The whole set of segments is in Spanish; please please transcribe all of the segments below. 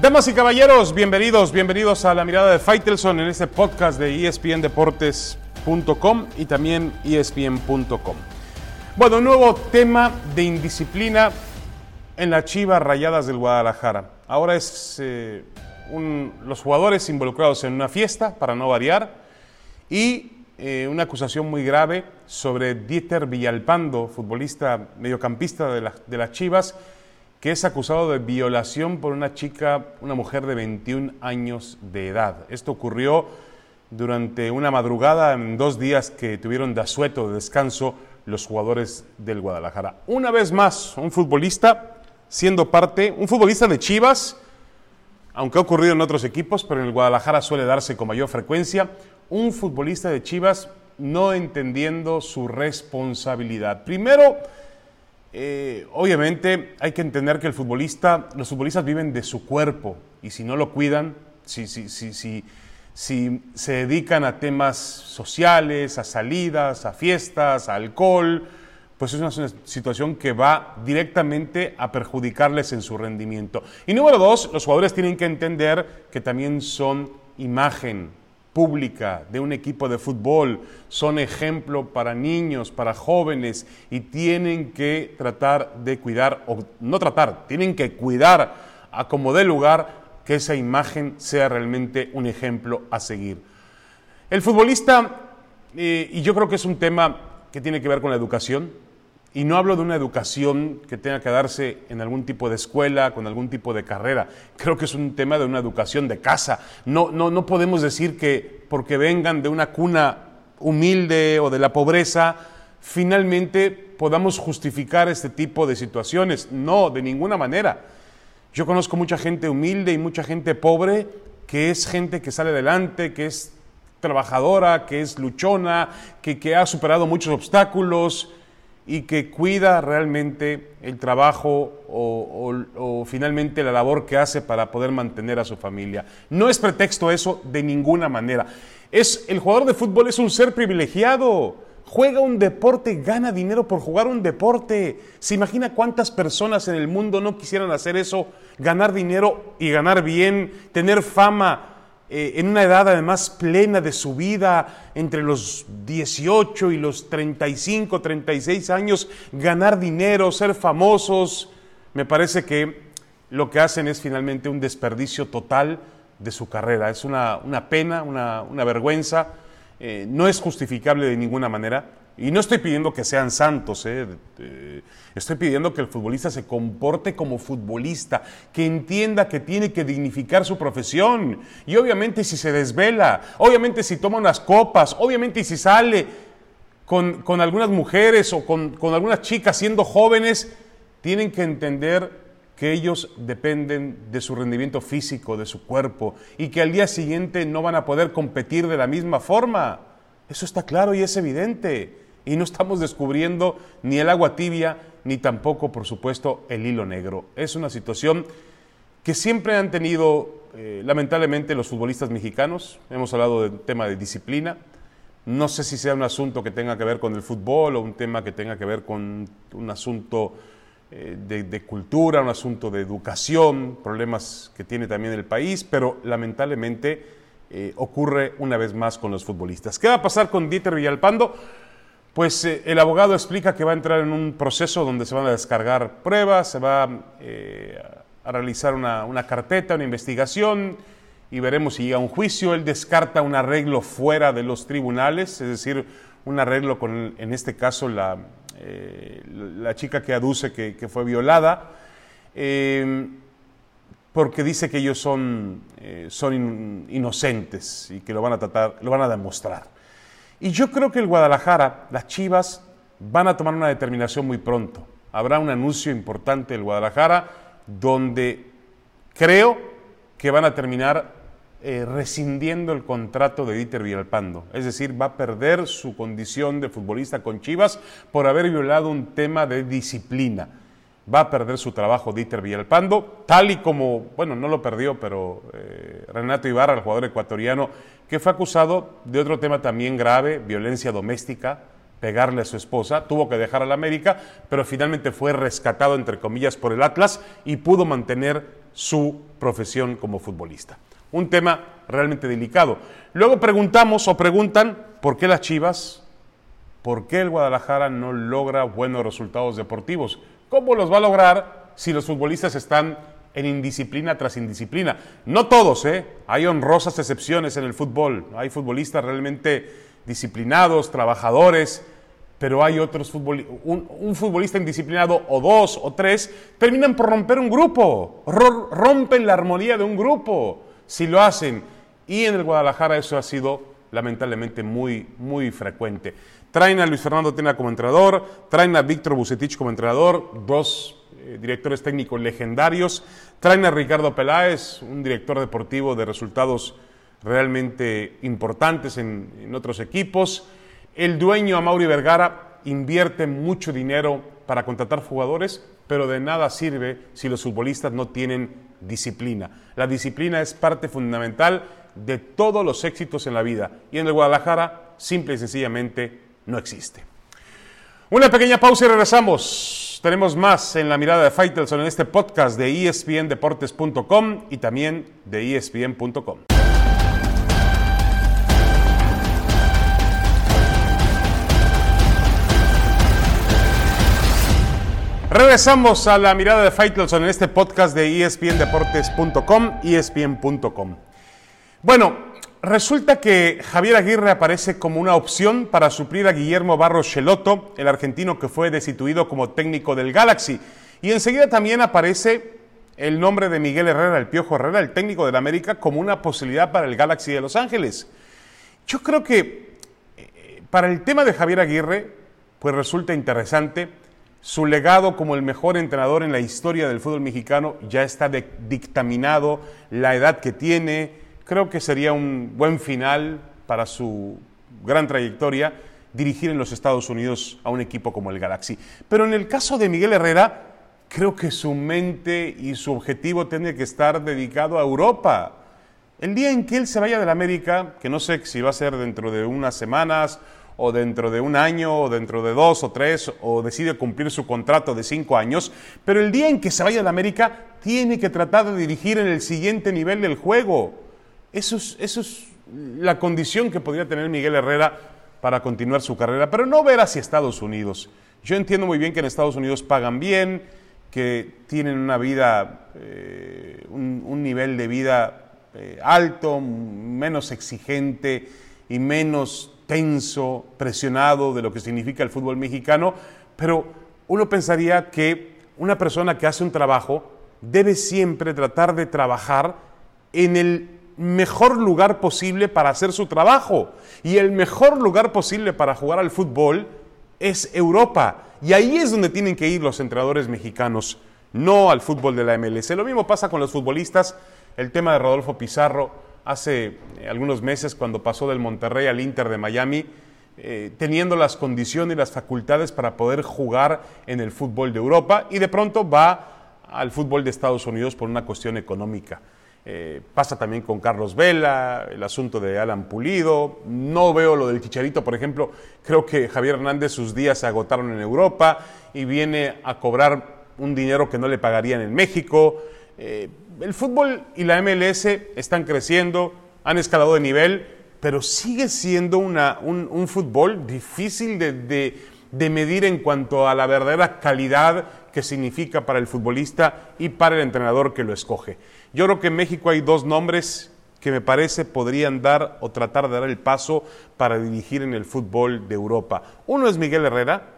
Damas y caballeros, bienvenidos, bienvenidos a la mirada de Faitelson en este podcast de espndeportes.com y también espn.com. Bueno, nuevo tema de indisciplina en la Chivas Rayadas del Guadalajara. Ahora es eh, los jugadores involucrados en una fiesta, para no variar, y eh, una acusación muy grave sobre Dieter Villalpando, futbolista mediocampista de, de las Chivas, que es acusado de violación por una chica, una mujer de 21 años de edad. Esto ocurrió durante una madrugada en dos días que tuvieron de asueto, de descanso, los jugadores del Guadalajara. Una vez más, un futbolista siendo parte, un futbolista de Chivas, aunque ha ocurrido en otros equipos, pero en el Guadalajara suele darse con mayor frecuencia, un futbolista de Chivas no entendiendo su responsabilidad. Primero, eh, obviamente hay que entender que el futbolista, los futbolistas viven de su cuerpo y si no lo cuidan, si, si, si, si, si se dedican a temas sociales, a salidas, a fiestas, a alcohol, pues es una situación que va directamente a perjudicarles en su rendimiento. Y número dos, los jugadores tienen que entender que también son imagen, pública de un equipo de fútbol, son ejemplo para niños, para jóvenes y tienen que tratar de cuidar, o no tratar, tienen que cuidar a como dé lugar que esa imagen sea realmente un ejemplo a seguir. El futbolista, eh, y yo creo que es un tema que tiene que ver con la educación, y no hablo de una educación que tenga que darse en algún tipo de escuela, con algún tipo de carrera. Creo que es un tema de una educación de casa. No, no, no podemos decir que porque vengan de una cuna humilde o de la pobreza, finalmente podamos justificar este tipo de situaciones. No, de ninguna manera. Yo conozco mucha gente humilde y mucha gente pobre que es gente que sale adelante, que es trabajadora, que es luchona, que, que ha superado muchos obstáculos y que cuida realmente el trabajo o, finalmente la labor que hace para poder mantener a su familia. No es pretexto eso de ninguna manera. Es, el jugador de fútbol es un ser privilegiado. Juega un deporte, gana dinero por jugar un deporte. ¿Se imagina cuántas personas en el mundo no quisieran hacer eso? Ganar dinero y ganar bien, tener fama, eh, en una edad además plena de su vida, entre los 18 y los 35, 36 años, ganar dinero, ser famosos, me parece que lo que hacen es finalmente un desperdicio total de su carrera. Es una, pena, una, vergüenza, eh, no es justificable de ninguna manera. Y no estoy pidiendo que sean santos, ¿eh? estoy pidiendo que el futbolista se comporte como futbolista, que entienda que tiene que dignificar su profesión. Y obviamente si se desvela, obviamente si toma unas copas, obviamente si sale con, algunas mujeres o con, con algunas chicas siendo jóvenes, tienen que entender que ellos dependen de su rendimiento físico, de su cuerpo, y que al día siguiente no van a poder competir de la misma forma. Eso está claro y es evidente. Y no estamos descubriendo ni el agua tibia, ni tampoco, por supuesto, el hilo negro. Es una situación que siempre han tenido, eh, lamentablemente, los futbolistas mexicanos. Hemos hablado del tema de disciplina. No sé si sea un asunto que tenga que ver con el fútbol o un tema que tenga que ver con un asunto eh, de, cultura, un asunto de educación, problemas que tiene también el país, pero lamentablemente eh, ocurre una vez más con los futbolistas. ¿Qué va a pasar con Dieter Villalpando? Pues eh, el abogado explica que va a entrar en un proceso donde se van a descargar pruebas, se va eh, a realizar una, carpeta, una investigación y veremos si llega a un juicio. Él descarta un arreglo fuera de los tribunales, es decir, un arreglo con, en este caso, la, eh, la chica que aduce que, fue violada, porque dice que ellos son, son inocentes y que lo van a tratar, lo van a demostrar. Y yo creo que el Guadalajara, las Chivas, van a tomar una determinación muy pronto. Habrá un anuncio importante del Guadalajara donde creo que van a terminar eh, rescindiendo el contrato de Dieter Villalpando. Es decir, va a perder su condición de futbolista con Chivas por haber violado un tema de disciplina. Va a perder su trabajo Dieter Villalpando, tal y como, bueno, no lo perdió, pero eh, Renato Ibarra, el jugador ecuatoriano, que fue acusado de otro tema también grave, violencia doméstica, pegarle a su esposa, tuvo que dejar al América, pero finalmente fue rescatado, entre comillas, por el Atlas y pudo mantener su profesión como futbolista. Un tema realmente delicado. Luego preguntamos o preguntan por qué las Chivas, por qué el Guadalajara no logra buenos resultados deportivos. ¿Cómo los va a lograr si los futbolistas están en indisciplina tras indisciplina? No todos, ¿eh? Hay honrosas excepciones en el fútbol. Hay futbolistas realmente disciplinados, trabajadores, pero hay otros futbolistas, un, futbolista indisciplinado o dos o tres, terminan por romper un grupo, rompen la armonía de un grupo, si lo hacen. Y en el Guadalajara eso ha sido lamentablemente muy, muy frecuente. Traen a Luis Fernando Tena como entrenador, traen a Víctor Bucetich como entrenador, dos eh, directores técnicos legendarios, traen a Ricardo Peláez, un director deportivo de resultados realmente importantes en, otros equipos. El dueño, Amaury Vergara, invierte mucho dinero para contratar jugadores, pero de nada sirve si los futbolistas no tienen disciplina. La disciplina es parte fundamental de todos los éxitos en la vida y en el Guadalajara simple y sencillamente no existe. Una pequeña pausa y regresamos. Tenemos más en la mirada de Faitelson en este podcast de espndeportes.com y también de espn.com. Regresamos a la mirada de Faitelson en este podcast de espndeportes.com, espn.com. Bueno, resulta que Javier Aguirre aparece como una opción para suplir a Guillermo Barros Cheloto, el argentino que fue destituido como técnico del Galaxy. Y enseguida también aparece el nombre de Miguel Herrera, el Piojo Herrera, el técnico del América, como una posibilidad para el Galaxy de Los Ángeles. Yo creo que eh, para el tema de Javier Aguirre, pues resulta interesante su legado como el mejor entrenador en la historia del fútbol mexicano ya está dictaminado, la edad que tiene, creo que sería un buen final para su gran trayectoria dirigir en los Estados Unidos a un equipo como el Galaxy. Pero en el caso de Miguel Herrera, creo que su mente y su objetivo tiene que estar dedicado a Europa. El día en que él se vaya de la América, que no sé si va a ser dentro de unas semanas o dentro de un año, o dentro de dos o tres, o decide cumplir su contrato de cinco años, pero el día en que se vaya a la América, tiene que tratar de dirigir en el siguiente nivel del juego. Eso es, eso es la condición que podría tener Miguel Herrera para continuar su carrera, pero no ver hacia Estados Unidos. Yo entiendo muy bien que en Estados Unidos pagan bien, que tienen una vida, eh, un, nivel de vida eh, alto, menos exigente y menos tenso, presionado de lo que significa el fútbol mexicano, pero uno pensaría que una persona que hace un trabajo debe siempre tratar de trabajar en el mejor lugar posible para hacer su trabajo. Y el mejor lugar posible para jugar al fútbol es Europa. Y ahí es donde tienen que ir los entrenadores mexicanos, no al fútbol de la MLS. Lo mismo pasa con los futbolistas. El tema de Rodolfo Pizarro hace eh, algunos meses cuando pasó del Monterrey al Inter de Miami, eh, teniendo las condiciones y las facultades para poder jugar en el fútbol de Europa y de pronto va al fútbol de Estados Unidos por una cuestión económica. Eh, pasa también con Carlos Vela, el asunto de Alan Pulido. No veo lo del Chicharito, por ejemplo. Creo que Javier Hernández sus días se agotaron en Europa y viene a cobrar un dinero que no le pagarían en México el fútbol y la MLS están creciendo, han escalado de nivel, pero sigue siendo un, fútbol difícil de, medir en cuanto a la verdadera calidad que significa para el futbolista y para el entrenador que lo escoge. Yo creo que en México hay dos nombres que me parece podrían dar o tratar de dar el paso para dirigir en el fútbol de Europa. Uno es Miguel Herrera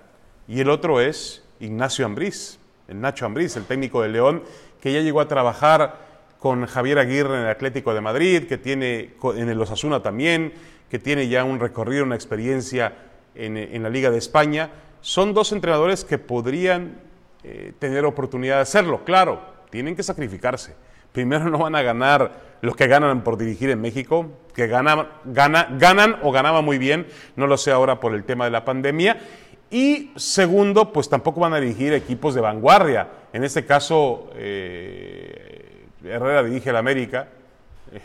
y el otro es Ignacio Ambriz, el Nacho Ambriz, el técnico de León, que ya llegó a trabajar con Javier Aguirre en el Atlético de Madrid, que tiene en el Osasuna también, que tiene ya un recorrido, una experiencia en, la Liga de España. Son dos entrenadores que podrían eh, tener oportunidad de hacerlo. Claro, tienen que sacrificarse. Primero no van a ganar los que ganan por dirigir en México, que ganan, o ganaban muy bien, no lo sé ahora por el tema de la pandemia. Y segundo, pues tampoco van a dirigir equipos de vanguardia. En este caso, eh, Herrera dirige al América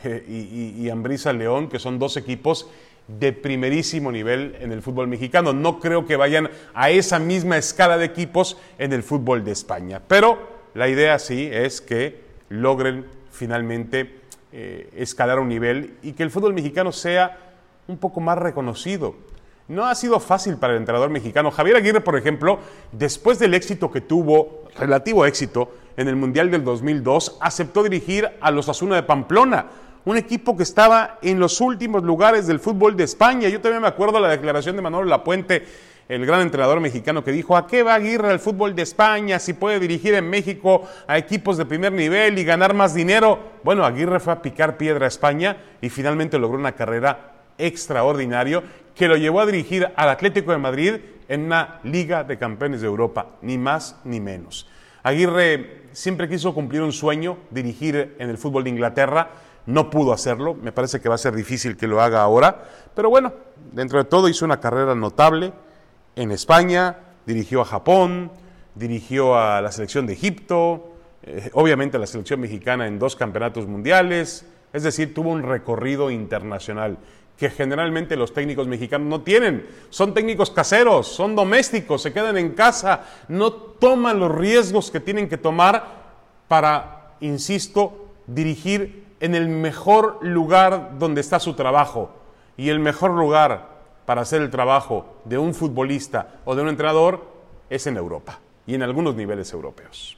eh, y, y, Ambrisa León, que son dos equipos de primerísimo nivel en el fútbol mexicano. No creo que vayan a esa misma escala de equipos en el fútbol de España. Pero la idea sí es que logren finalmente eh, escalar un nivel y que el fútbol mexicano sea un poco más reconocido. No ha sido fácil para el entrenador mexicano. Javier Aguirre, por ejemplo, después del éxito que tuvo, relativo éxito, en el Mundial del 2002, aceptó dirigir a los Asuna de Pamplona, un equipo que estaba en los últimos lugares del fútbol de España. Yo también me acuerdo la declaración de Manuel Lapuente, el gran entrenador mexicano, que dijo, ¿a qué va Aguirre al fútbol de España si puede dirigir en México a equipos de primer nivel y ganar más dinero? Bueno, Aguirre fue a picar piedra a España y finalmente logró una carrera extraordinario que lo llevó a dirigir al Atlético de Madrid en una Liga de Campeones de Europa, ni más ni menos. Aguirre siempre quiso cumplir un sueño, dirigir en el fútbol de Inglaterra, no pudo hacerlo, me parece que va a ser difícil que lo haga ahora, pero bueno, dentro de todo hizo una carrera notable en España, dirigió a Japón, dirigió a la selección de Egipto, eh, obviamente a la selección mexicana en dos campeonatos mundiales, es decir, tuvo un recorrido internacional que generalmente los técnicos mexicanos no tienen. Son técnicos caseros, son domésticos, se quedan en casa, no toman los riesgos que tienen que tomar para, insisto, dirigir en el mejor lugar donde está su trabajo. Y el mejor lugar para hacer el trabajo de un futbolista o de un entrenador es en Europa y en algunos niveles europeos.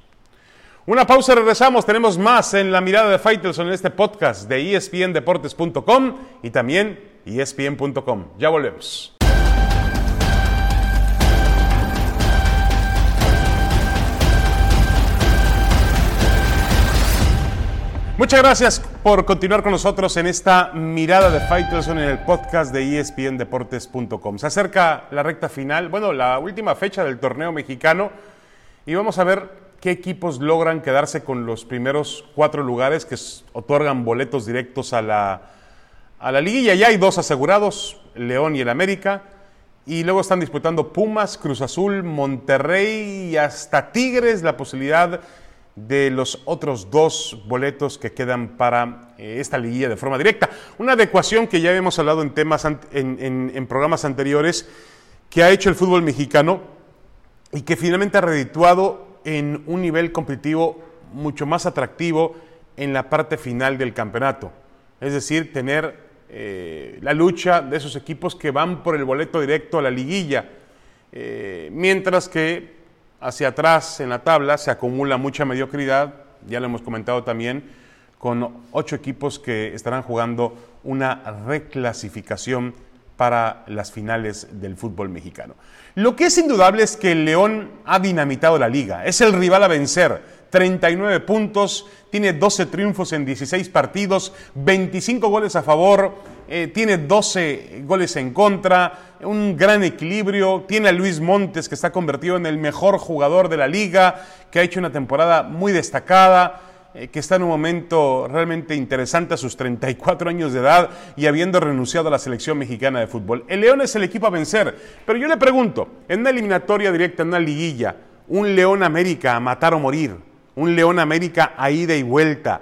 Una pausa, regresamos. Tenemos más en la mirada de Faitelson en este podcast de espndeportes.com y también espn.com. Ya volvemos. Muchas gracias por continuar con nosotros en esta mirada de Faitelson en el podcast de espndeportes.com. Se acerca la recta final, bueno, la última fecha del torneo mexicano y vamos a ver qué equipos logran quedarse con los primeros cuatro lugares que otorgan boletos directos a la, a la liguilla. Ya hay dos asegurados, León y el América. Y luego están disputando Pumas, Cruz Azul, Monterrey y hasta Tigres la posibilidad de los otros dos boletos que quedan para eh, esta liguilla de forma directa. Una adecuación que ya hemos hablado en temas en programas anteriores que ha hecho el fútbol mexicano y que finalmente ha redituado en un nivel competitivo mucho más atractivo en la parte final del campeonato. Es decir, tener eh, la lucha de esos equipos que van por el boleto directo a la liguilla, eh, mientras que hacia atrás en la tabla se acumula mucha mediocridad, ya lo hemos comentado también, con ocho equipos que estarán jugando una reclasificación para las finales del fútbol mexicano. Lo que es indudable es que el León ha dinamitado la liga, es el rival a vencer. 39 puntos, tiene 12 triunfos en 16 partidos, 25 goles a favor, eh, tiene 12 goles en contra, un gran equilibrio, tiene a Luis Montes que está convertido en el mejor jugador de la liga, que ha hecho una temporada muy destacada, eh, que está en un momento realmente interesante a sus 34 años de edad y habiendo renunciado a la selección mexicana de fútbol. El León es el equipo a vencer, pero yo le pregunto, en una eliminatoria directa, en una liguilla, un León América a matar o morir, un León América a ida y vuelta,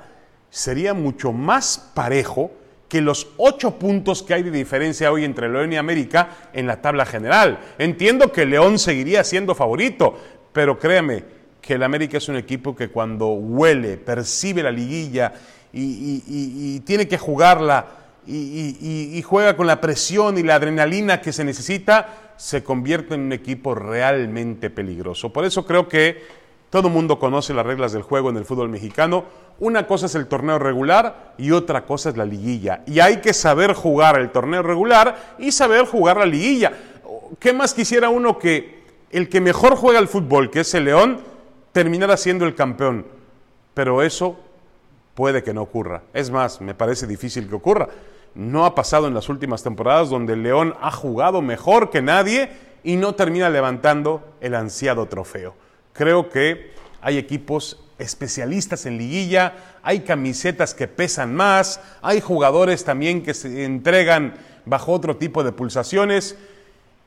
sería mucho más parejo que los ocho puntos que hay de diferencia hoy entre León y América en la tabla general. Entiendo que León seguiría siendo favorito, pero créeme, que el América es un equipo que cuando huele, percibe la liguilla y, tiene que jugarla y, juega con la presión y la adrenalina que se necesita, se convierte en un equipo realmente peligroso. Por eso creo que todo mundo conoce las reglas del juego en el fútbol mexicano. Una cosa es el torneo regular y otra cosa es la liguilla. Y hay que saber jugar el torneo regular y saber jugar la liguilla. ¿Qué más quisiera uno que el que mejor juega el fútbol, que es el León, terminará siendo el campeón. Pero eso puede que no ocurra. Es más, me parece difícil que ocurra. No ha pasado en las últimas temporadas donde el León ha jugado mejor que nadie y no termina levantando el ansiado trofeo. Creo que hay equipos especialistas en liguilla, hay camisetas que pesan más, hay jugadores también que se entregan bajo otro tipo de pulsaciones.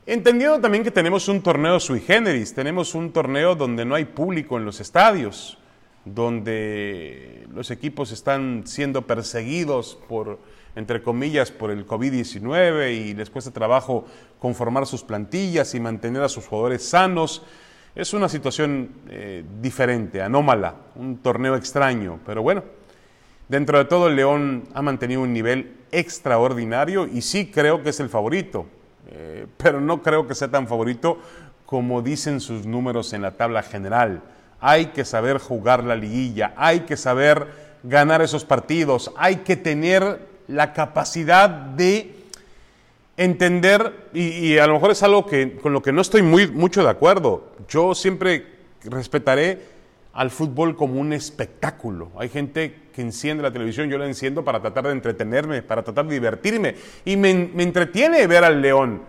Entendiendo también que tenemos un torneo sui generis, tenemos un torneo donde no hay público en los estadios, donde los equipos están siendo perseguidos por entre comillas, por el COVID-19 y les cuesta trabajo conformar sus plantillas y mantener a sus jugadores sanos. Es una situación eh, diferente, anómala, un torneo extraño, pero bueno, dentro de todo el León ha mantenido un nivel extraordinario y sí creo que es el favorito, eh, pero no creo que sea tan favorito como dicen sus números en la tabla general. Hay que saber jugar la liguilla, hay que saber ganar esos partidos, hay que tener la capacidad de entender, y, a lo mejor es algo que, con lo que no estoy muy, mucho de acuerdo, yo siempre respetaré al fútbol como un espectáculo. Hay gente que enciende la televisión, yo la enciendo para tratar de entretenerme, para tratar de divertirme, y me, me entretiene ver al león,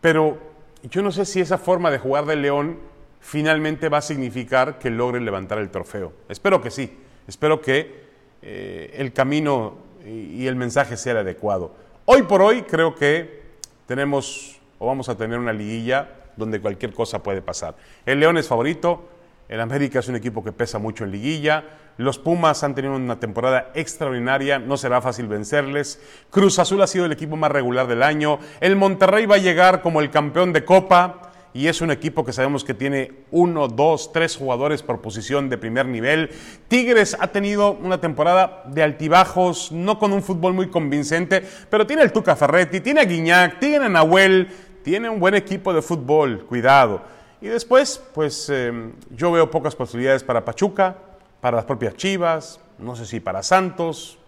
pero yo no sé si esa forma de jugar del león finalmente va a significar que logre levantar el trofeo. Espero que sí, espero que eh, el camino y el mensaje sea el adecuado. Hoy por hoy creo que tenemos o vamos a tener una liguilla donde cualquier cosa puede pasar. El León es favorito, el América es un equipo que pesa mucho en liguilla, los Pumas han tenido una temporada extraordinaria, no será fácil vencerles, Cruz Azul ha sido el equipo más regular del año, el Monterrey va a llegar como el campeón de Copa, y es un equipo que sabemos que tiene uno, dos, tres jugadores por posición de primer nivel. Tigres ha tenido una temporada de altibajos, no con un fútbol muy convincente, pero tiene el Tuca Ferretti, tiene a Guiñac, tiene a Nahuel, tiene un buen equipo de fútbol, cuidado. Y después, pues em, yo veo pocas posibilidades para Pachuca, para las propias Chivas, no sé si para Santos,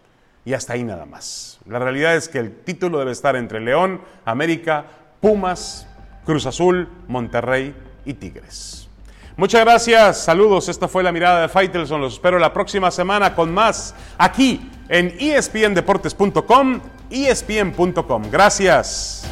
y hasta ahí nada más. La realidad es que el título debe estar entre León, América, Pumas, Cruz Azul, Monterrey y Tigres. Muchas gracias, saludos. Esta fue la mirada de Faitelson. Los espero la próxima semana con más aquí en espndeportes.com, espn.com. Gracias.